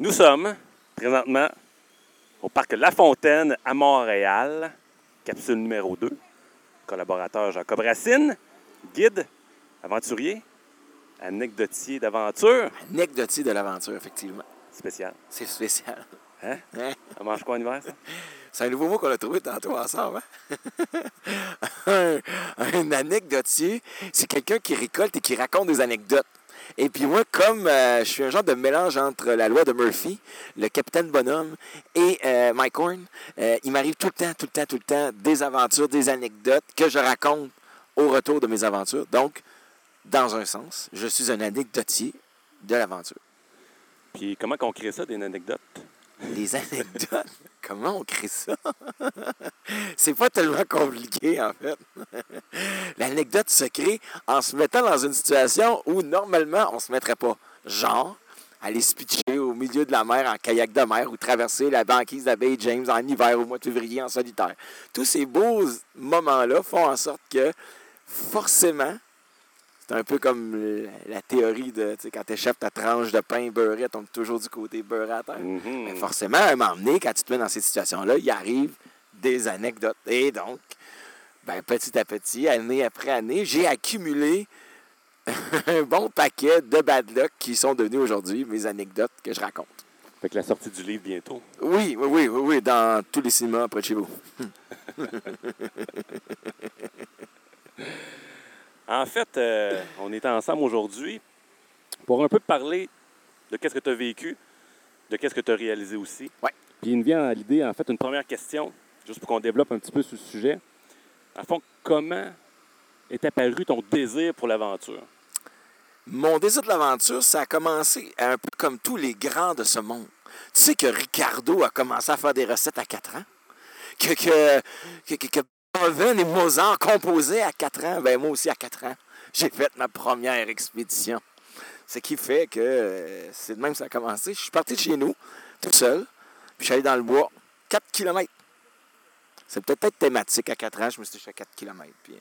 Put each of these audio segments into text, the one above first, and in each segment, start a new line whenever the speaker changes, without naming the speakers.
Nous sommes présentement au parc La Fontaine à Montréal, capsule numéro 2. Collaborateur Jacob Racine, guide, aventurier, anecdotier d'aventure.
Anecdotier de l'aventure, effectivement.
Spécial.
C'est spécial.
Hein?
Hein?
Ça mange quoi en hiver, ça?
C'est un nouveau mot qu'on a trouvé tantôt ensemble. Hein? un, un anecdotier, c'est quelqu'un qui récolte et qui raconte des anecdotes. Et puis moi, comme euh, je suis un genre de mélange entre la loi de Murphy, le capitaine Bonhomme et euh, Mike Horn, euh, il m'arrive tout le temps, tout le temps, tout le temps des aventures, des anecdotes que je raconte au retour de mes aventures. Donc, dans un sens, je suis un anecdotier de l'aventure.
Puis comment qu'on crée ça, des anecdotes?
Les anecdotes, comment on crée ça? C'est pas tellement compliqué, en fait. L'anecdote se crée en se mettant dans une situation où, normalement, on se mettrait pas. Genre, aller se pitcher au milieu de la mer en kayak de mer ou traverser la banquise de la James en hiver au mois de février en solitaire. Tous ces beaux moments-là font en sorte que, forcément, c'est un peu comme la, théorie de, quand tu échappes ta tranche de pain beurré, tombe toujours du côté beurré à terre.
Mhm.
Mais forcément, à un moment donné, quand tu te mets dans ces situations-là, il arrive des anecdotes. Et donc, ben, petit à petit, année après année, j'ai accumulé un bon paquet de bad luck qui sont devenus aujourd'hui mes anecdotes que je raconte.
Fait que la sortie du livre bientôt.
Oui, oui, oui, oui, oui, dans tous les cinémas près de chez vous.
En fait, euh, on est ensemble aujourd'hui pour un peu parler de qu'est-ce que tu as vécu, de qu'est-ce que tu as réalisé aussi.
Ouais.
Puis il me vient à l'idée, en fait, une première question, juste pour qu'on développe un petit peu ce sujet. En fond, comment est apparu ton désir pour l'aventure?
Mon désir de l'aventure, ça a commencé un peu comme tous les grands de ce monde. Tu sais que Ricardo a commencé à faire des recettes à 4 ans? Que, que, que Beethoven et Mozart composaient à 4 ans? Ben moi aussi à 4 ans. J'ai fait ma première expédition. Ce qui fait que euh, c'est de même que ça a commencé. Je suis parti de chez nous, tout seul, puis je suis allé dans le bois, 4 km. C'est peut-être être thématique à 4 ans, je me suis dit, je suis à 4 km. Puis,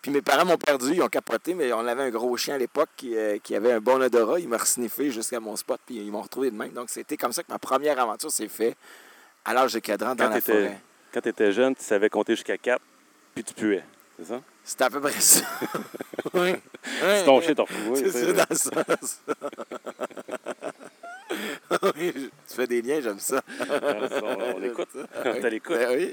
puis mes parents m'ont perdu, ils ont capoté, mais on avait un gros chien à l'époque qui, euh, qui avait un bon odorat. Il m'a sniffé jusqu'à mon spot, puis ils m'ont retrouvé de même. Donc c'était comme ça que ma première aventure s'est faite à l'âge de cadran dans
Quand
la forêt.
Quand tu étais jeune, tu savais compter jusqu'à 4, puis tu puais. C'est ça?
C'était à peu près ça. oui.
C'est ton chien, retrouvé.
C'est ça, dans le sens. oui, je- tu fais des liens, j'aime ça.
on, on écoute.
Ah
On
oui.
te l'écoute.
Ben oui.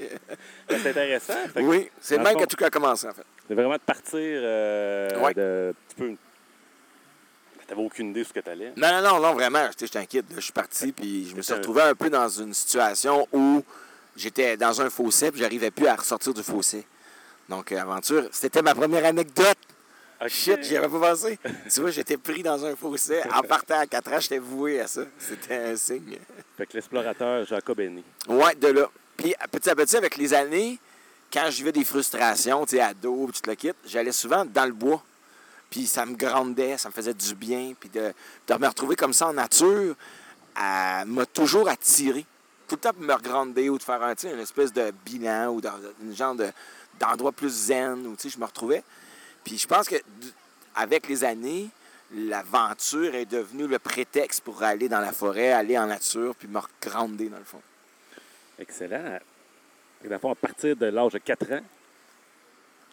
Ben, C'est intéressant.
Oui, c'est même que tout a commencé, en fait.
C'est vraiment de partir euh,
Ouais.
de. Tu peux. T'avais aucune idée de ce que t'allais.
Non, non, non, non, vraiment, j'étais j'étais inquiète. là. Je suis parti, puis je me suis retrouvé un peu dans une situation où j'étais dans un fossé, puis j'arrivais plus à ressortir du fossé. Donc, euh, aventure, c'était ma première anecdote.
Ok.
Shit, j'y avais pas pensé. tu vois, j'étais pris dans un fossé. En partant à 4 ans, j'étais voué à ça. C'était un signe.
Fait que l'explorateur Jacob né.
Ouais, de là. Puis, petit à petit, avec les années, quand je vivais des frustrations, tu sais, ado, tu te le quittes, j'allais souvent dans le bois. Puis ça me grandait, ça me faisait du bien. Puis de, de me retrouver comme ça en nature, à- m'a toujours attiré. Tout le temps pour me regrander ou de faire un, une espèce de bilan ou dans une genre de- d'endroit plus zen où je me retrouvais. Puis je pense que avec les années, l'aventure est devenue le prétexte pour aller dans la forêt, aller en nature, puis me regrander dans le fond.
Excellent. Et dans le fond, à partir de l'âge de 4 ans,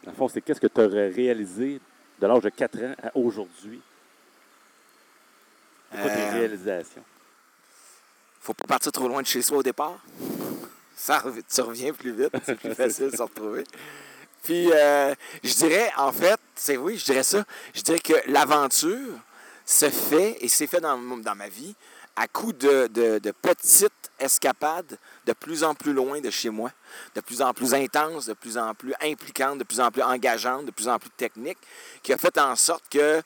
dans le fond, c'est qu'est-ce que tu aurais réalisé de l'âge de 4 ans à aujourd'hui? C'est quoi tes
Euh,
réalisations?
Faut pas partir trop loin de chez soi au départ. Ça, tu reviens plus vite, c'est plus facile de se retrouver. Puis, euh, je dirais, en fait, c'est oui, je dirais ça. Je dirais que l'aventure se fait, et c'est fait dans, dans ma vie, à coup de, de- de petites escapades de plus en plus loin de chez moi, de plus en plus intenses, de plus en plus impliquantes, de plus en plus engageantes, de plus en plus techniques, qui a fait en sorte que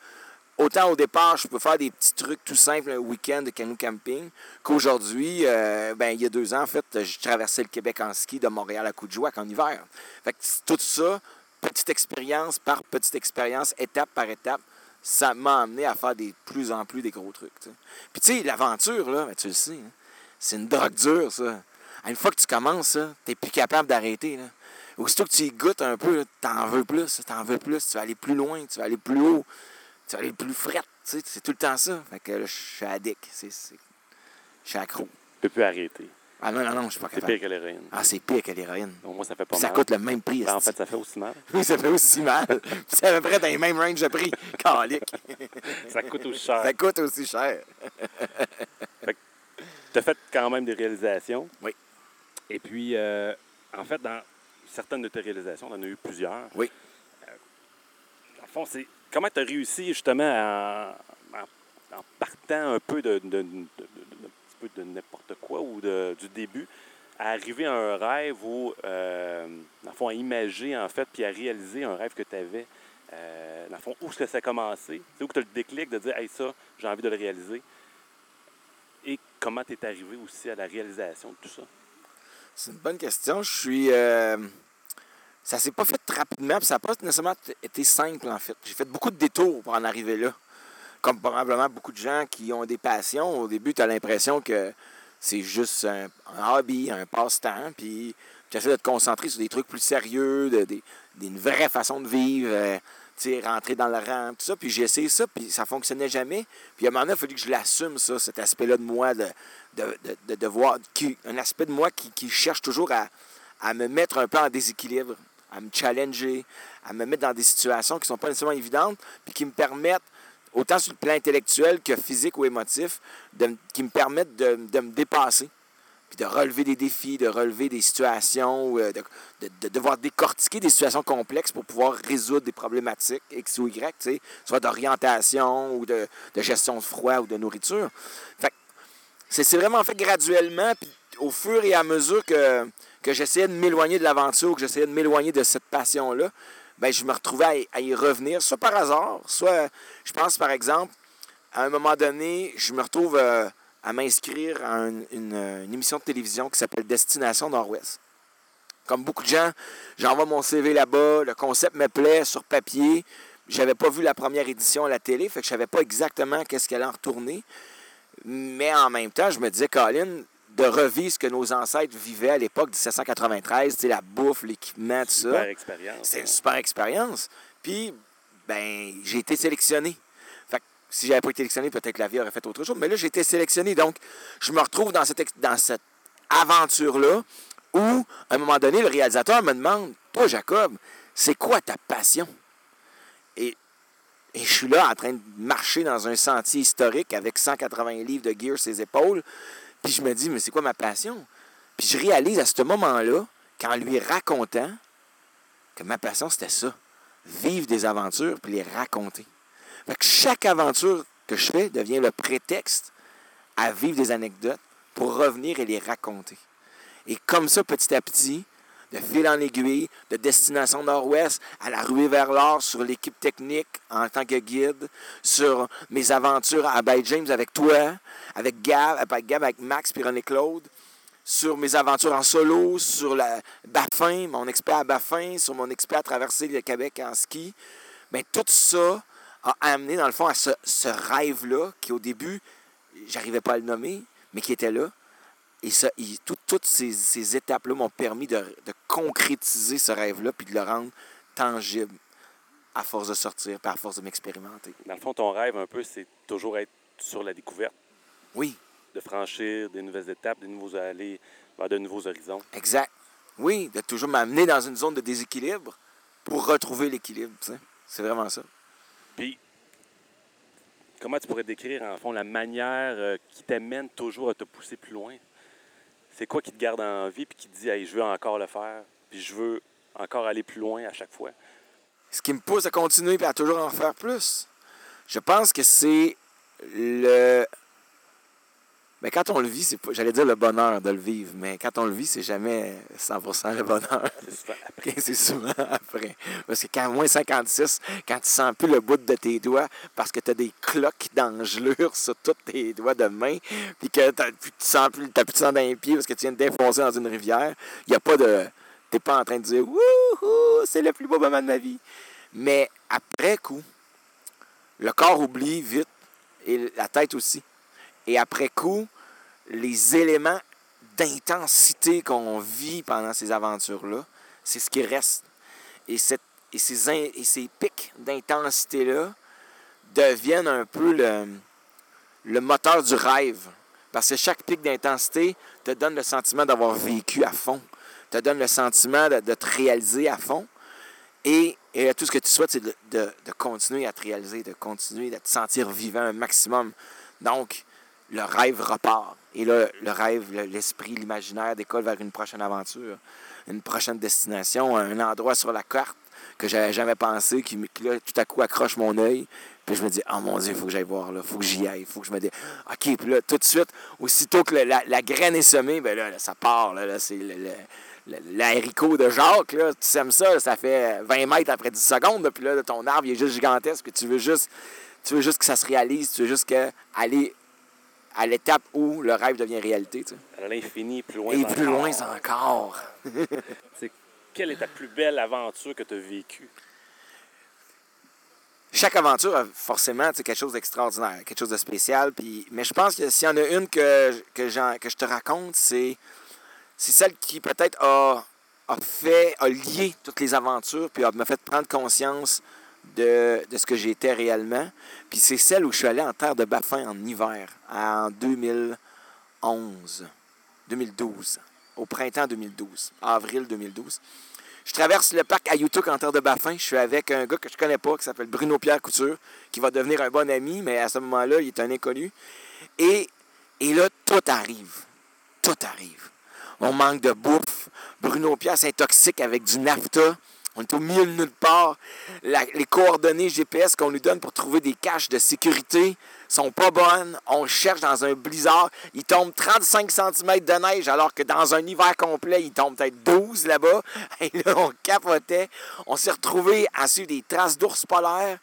autant au départ, je peux faire des petits trucs tout simples, un week-end de canoë camping, qu'aujourd'hui, euh, ben, il y a deux ans, en fait, je traversais le Québec en ski de Montréal à Coudjouac en hiver. Fait que tout ça, petite expérience par petite expérience, étape par étape, ça m'a amené à faire des plus en plus des gros trucs. Puis tu sais, l'aventure, là, ben, tu le sais, hein, c'est une drogue dure, ça. Une fois que tu commences, tu n'es plus capable d'arrêter. Aussitôt que tu y goûtes un peu, tu en veux plus, tu en veux plus, tu vas aller plus loin, tu vas aller plus haut, tu vas aller plus fret. tu sais, C'est tout le temps ça. Fait que là, je suis addict. C'est- c'est- Je suis accro.
Tu peux plus arrêter.
Ah non, non, non, je suis pas
C'est
capable.
pire que l'héroïne.
Ah, c'est pire que l'héroïne.
Moi, ça fait pas
Puis ça
mal.
coûte le même prix.
Ben, en fait, ça fait aussi mal.
Oui, ça fait aussi mal. C'est à peu près dans les mêmes ranges de prix. Calique.
Ça coûte aussi cher.
Ça coûte aussi cher.
Tu as fait quand même des réalisations.
Oui.
Et puis, euh, en fait, dans certaines de tes réalisations, on en a eu plusieurs.
Oui.
Euh, dans le fond, c'est comment tu as réussi justement en, partant un peu de, de- n'importe quoi ou du début à arriver à un rêve ou, euh, dans le fond, à imager en fait, puis à réaliser un rêve que tu avais. Euh, dans le fond, où est-ce que ça a commencé? C'est où que tu as le déclic de dire, hey, ça, j'ai envie de le réaliser? Et comment tu es arrivé aussi à la réalisation de tout ça?
C'est une bonne question. Je suis. euh, Ça s'est pas fait rapidement, puis ça n'a pas nécessairement été simple, en fait. J'ai fait beaucoup de détours pour en arriver là. Comme probablement beaucoup de gens qui ont des passions. Au début, tu as l'impression que c'est juste un, hobby, un passe-temps, puis tu essaies de te concentrer sur des trucs plus sérieux, de, des, des- une vraie façon de vivre, euh, rentrer dans le rang, tout ça. Puis j'ai essayé ça, puis ça fonctionnait jamais. Puis à un moment donné, il a fallu que je l'assume, ça, cet aspect-là de moi, de, de, de- de voir, qui- un aspect de moi qui, qui cherche toujours à, à me mettre un peu en déséquilibre, à me challenger, à me mettre dans des situations qui ne sont pas nécessairement évidentes, puis qui me permettent, autant sur le plan intellectuel que physique ou émotif, de qui me permettent de, de me dépasser, puis de relever des défis, de relever des situations, euh, de, de- de devoir décortiquer des situations complexes pour pouvoir résoudre des problématiques X ou Y, soit d'orientation ou de, gestion de froid ou de nourriture. Fait c'est vraiment fait graduellement, puis au fur et à mesure que, que j'essayais de m'éloigner de l'aventure, que j'essayais de m'éloigner de cette passion-là, ben, je me retrouvais à y, revenir, soit par hasard, soit, je pense par exemple, à un moment donné, je me retrouve euh, à m'inscrire à un- une, émission de télévision qui s'appelle Destination Nord-Ouest. Comme beaucoup de gens, j'envoie mon CV là-bas, le concept me plaît sur papier. J'avais pas vu la première édition à la télé, fait que je savais pas exactement qu'est-ce qu'elle en retourner. Mais en même temps, je me disais, Colin, de revivre ce que nos ancêtres vivaient à l'époque de 1793, tu sais, la bouffe, l'équipement, tout
Super
ça.
expérience.
C'était une
hein.
super expérience. Puis, ben, j'ai été sélectionné. Fait que si j'avais pas été sélectionné, peut-être que la vie aurait fait autre chose. Mais là, j'ai été sélectionné. Donc, je me retrouve dans cette, dans cette aventure-là où, à un moment donné, le réalisateur me demande Toi, Jacob, c'est quoi ta passion Et, et je suis là en train de marcher dans un sentier historique avec 180 livres de gear sur ses épaules. Puis je me dis Mais c'est quoi ma passion? Puis je réalise à ce moment-là, qu'en lui racontant, que ma passion, c'était ça. Vivre des aventures puis les raconter. Fait que chaque aventure que je fais devient le prétexte à vivre des anecdotes pour revenir et les raconter. Et comme ça, petit à petit, de fil en aiguille, de destination nord-ouest à la ruée vers l'or sur l'équipe technique en tant que guide, sur mes aventures à Bay James avec toi, avec Gab, avec Gab, avec Max puis René Claude, sur mes aventures en solo, sur la Baffin, mon expert à Baffin, sur mon expert à traverser le Québec en ski. Bien, tout ça a amené, dans le fond, à ce, ce rêve-là, qui au début, j'arrivais pas à le nommer, mais qui était là. Et ça, il- tout- toutes ces, ces étapes-là m'ont permis de, de concrétiser ce rêve-là, puis de le rendre tangible à force de sortir, puis à force de m'expérimenter.
Dans le fond, ton rêve, un peu, c'est toujours être sur la découverte,
Oui,
de franchir des nouvelles étapes, des nouveaux aller vers de nouveaux horizons.
exact. Oui, de toujours m'amener dans une zone de déséquilibre pour retrouver l'équilibre. C'est vraiment ça.
Puis, comment tu pourrais décrire, en fond, la manière euh, qui t'amène toujours à te pousser plus loin? C'est quoi qui te garde en vie puis qui te dit, hey, je veux encore le faire, puis je veux encore aller plus loin à chaque fois?
ce qui me pousse à continuer et à toujours en faire plus. Je pense que c'est le. Mais quand on le vit, c'est pas. J'allais dire le bonheur de le vivre, mais quand on le vit, c'est jamais 100% le bonheur.
C'est souvent après.
c'est souvent après. Parce que quand moins 56, quand tu sens plus le bout de tes doigts parce que tu as des cloques d'engelure sur tous tes doigts de main, puis que t'as plus- tu sens plus, t'as plus de sang dans les pieds parce que tu viens de défoncer dans une rivière, il n'y a pas de. T'es pas en train de dire Wouhou, c'est le plus beau moment de ma vie. Mais après coup, le corps oublie vite et la tête aussi. Et après coup, les éléments d'intensité qu'on vit pendant ces aventures-là, c'est ce qui reste. Et, cette, et, ces, et ces pics d'intensité-là deviennent un peu le, le moteur du rêve. Parce que chaque pic d'intensité te donne le sentiment d'avoir vécu à fond, te donne le sentiment de, te réaliser à fond. Et, et tout ce que tu souhaites, c'est de- de continuer à te réaliser, de continuer à te sentir vivant un maximum. Donc, le rêve repart. Et là, le rêve, le- l'esprit, l'imaginaire décolle vers une prochaine aventure, une prochaine destination, un endroit sur la carte que j'avais jamais pensé, qui, qui, là, tout à coup accroche mon œil. Puis je me dis, oh mon Dieu, il faut que j'aille voir, il faut que j'y aille, il faut que je me dise, OK, puis là, tout de suite, aussitôt que la, la graine est semée, ben là, là, ça part, là, là, c'est l'haricot de Jacques, là, tu sèmes ça, ça fait 20 mètres après 10 secondes, puis là, ton arbre, il est juste gigantesque, tu veux juste, tu veux juste que ça se réalise, tu veux juste que aller à l'étape où le rêve devient réalité, tu sais.
À l'infini, plus loin.
Et
encore.
plus loin encore.
C'est- Quelle est ta plus belle aventure que tu as vécue?
chaque aventure a forcément tu sais, quelque chose d'extraordinaire, quelque chose de spécial. Puis, mais je pense que s'il y en a une que, que, que je te raconte, c'est, c'est celle qui peut-être a, a fait, a lié toutes les aventures, puis a, m'a fait prendre conscience de, ce que j'étais réellement. Puis c'est celle où je suis allé en terre de Baffin en hiver, en 2011, 2012, au printemps 2012, avril 2012. Je traverse le parc Ayutuk en terre de Baffin. Je suis avec un gars que je connais pas, qui s'appelle Bruno Pierre Couture, qui va devenir un bon ami, mais à ce moment-là, il est un inconnu. Et, et là, tout arrive. Tout arrive. On manque de bouffe. Bruno Pierre s'intoxique avec du nafta. On est au milieu de nulle part. Les coordonnées GPS qu'on nous donne pour trouver des caches de sécurité sont pas bonnes. On cherche dans un blizzard. Il tombe 35 cm de neige alors que dans un hiver complet, il tombe peut-être 12 là-bas. Et là, on capotait. On s'est retrouvé à suivre des traces d'ours polaires.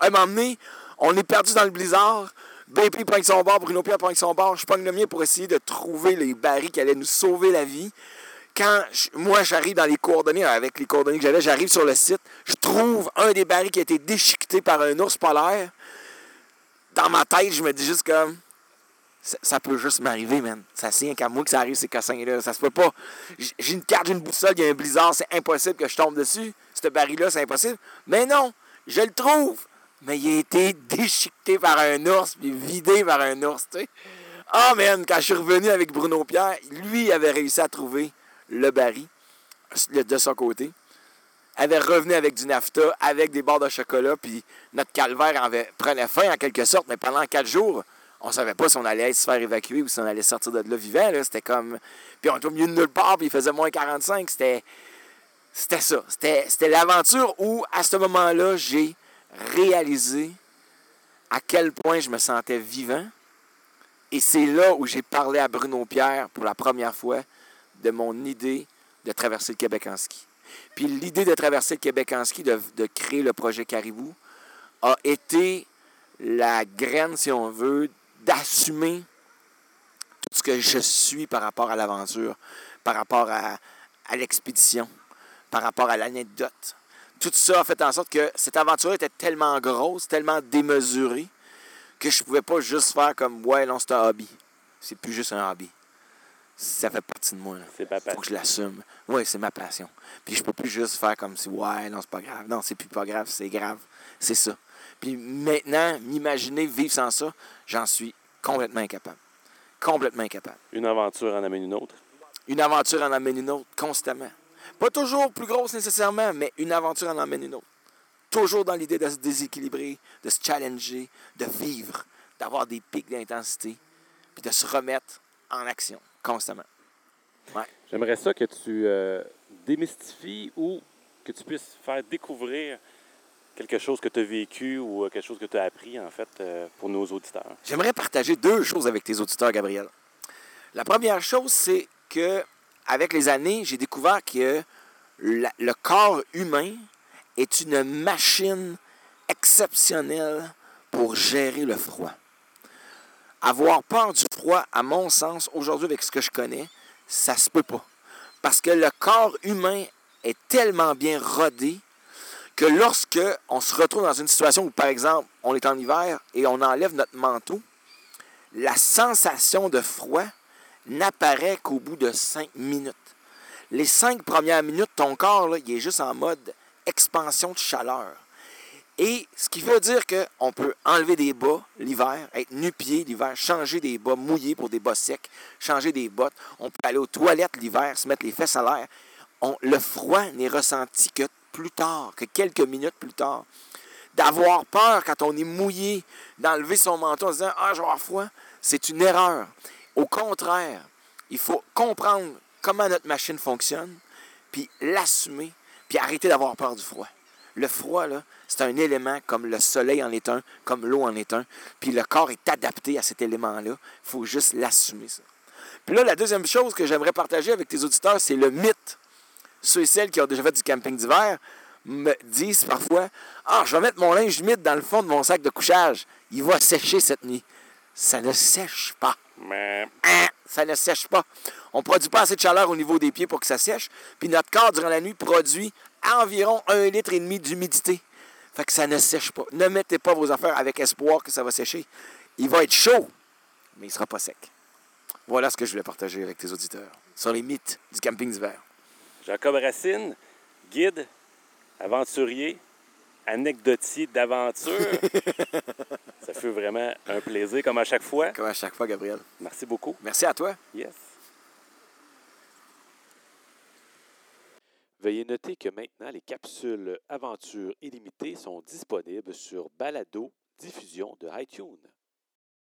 À un moment donné, on est perdu dans le blizzard. BP pogne son bord, Bruno Pierre pogne son bord. Je pogne le mien pour essayer de trouver les barils qui allaient nous sauver la vie quand moi j'arrive dans les coordonnées, avec les coordonnées que j'avais, j'arrive sur le site, je trouve un des barils qui a été déchiqueté par un ours polaire. Dans ma tête, je me dis juste comme ça, peut juste m'arriver, man. Ça c'est qu'à moi que ça arrive ces cassins-là. Ça se peut pas. J'ai une carte, j'ai une boussole, il y a un blizzard, c'est impossible que je tombe dessus. Ce baril-là, c'est impossible. Mais non, je le trouve. Mais il a été déchiqueté par un ours, puis vidé par un ours, tu sais. Ah, man, quand je suis revenu avec Bruno Pierre, lui avait réussi à trouver le le- de son côté. Avait revenu avec du nafta, avec des barres de chocolat, puis notre calvaire avait, prenait fin en quelque sorte, mais pendant quatre jours, on savait pas si on allait se faire évacuer ou si on allait sortir de là vivant. là. C'était comme. Puis on était au milieu de nulle part, puis il faisait moins 45. C'était. C'était ça. C'était, c'était l'aventure où, à ce moment-là, j'ai réalisé à quel point je me sentais vivant. Et c'est là où j'ai parlé à Bruno Pierre pour la première fois de mon idée de traverser le Québec en ski. Puis l'idée de traverser le Québec en ski, de, créer le projet Caribou, a été la graine, si on veut, d'assumer tout ce que je suis par rapport à l'aventure, par rapport à, à l'expédition, par rapport à l'anecdote. Tout ça a fait en sorte que cette aventure était tellement grosse, tellement démesurée, que je pouvais pas juste faire comme ouais non c'est un hobby. C'est plus juste un hobby. Ça fait partie de moi.
C'est.
Faut que je l'assume. Oui, c'est ma passion. Puis je peux plus juste faire comme si ouais non c'est pas grave. Non, c'est plus pas grave, c'est grave. C'est ça. Puis maintenant, m'imaginer vivre sans ça, j'en suis complètement incapable. Complètement incapable.
Une aventure en amène une autre.
Une aventure en amène une autre constamment. Pas toujours plus grosse nécessairement, mais une aventure en amène une autre. Toujours dans l'idée de se déséquilibrer, de se challenger, de vivre, d'avoir des pics d'intensité, puis de se remettre en action constamment.
J'aimerais ça que tu euh, démystifies ou que tu puisses faire découvrir quelque chose que tu as vécu ou euh, quelque chose que tu as appris, en fait, euh, pour nos auditeurs.
J'aimerais partager deux choses avec tes auditeurs, Gabriel. La première chose, c'est que avec les années, j'ai découvert que la- le corps humain est une machine exceptionnelle pour gérer le froid. Avoir peur du froid, à mon sens, aujourd'hui avec ce que je connais, ça se peut pas. Parce que le corps humain est tellement bien rodé que lorsque on se retrouve dans une situation où, par exemple, on est en hiver et on enlève notre manteau, la sensation de froid n'apparaît qu'au bout de cinq minutes. Les cinq premières minutes, ton corps, là, il est juste en mode expansion de chaleur. Et ce qui veut dire qu'on peut enlever des bas l'hiver, être nu-pied l'hiver, changer des bas mouillés pour des bas secs, changer des bottes. On peut aller aux toilettes l'hiver, se mettre les fesses à l'air. le froid n'est ressenti que plus tard, que quelques minutes plus tard. D'avoir peur quand on est mouillé, d'enlever son manteau en se disant Ah, je froid, c'est une erreur. Au contraire, il faut comprendre comment notre machine fonctionne, puis l'assumer, puis arrêter d'avoir peur du froid. Le froid, là, c'est un élément comme le soleil en est un, comme l'eau en est un. Puis le corps est adapté à cet élément-là. Il faut juste l'assumer, ça. Puis là, la deuxième chose que j'aimerais partager avec tes auditeurs, c'est le mythe. Ceux et celles qui ont déjà fait du camping d'hiver me disent parfois Ah, je vais mettre mon linge humide dans le fond de mon sac de couchage. Il va sécher cette nuit. Ça ne sèche pas.
Mais...
Hein? Ça ne sèche pas. On ne produit pas assez de chaleur au niveau des pieds pour que ça sèche. Puis notre corps, durant la nuit, produit environ un litre et demi d'humidité. Fait que ça ne sèche pas. Ne mettez pas vos affaires avec espoir que ça va sécher. Il va être chaud, mais il ne sera pas sec. Voilà ce que je voulais partager avec tes auditeurs sur les mythes du camping d'hiver.
Jacob Racine, guide, aventurier, anecdotier d'aventure. ça fait vraiment un plaisir, comme à chaque fois.
Comme à chaque fois, Gabriel.
Merci beaucoup.
Merci à toi.
Yes. Veuillez noter que maintenant, les capsules Aventure illimitées sont disponibles sur Balado Diffusion de iTunes.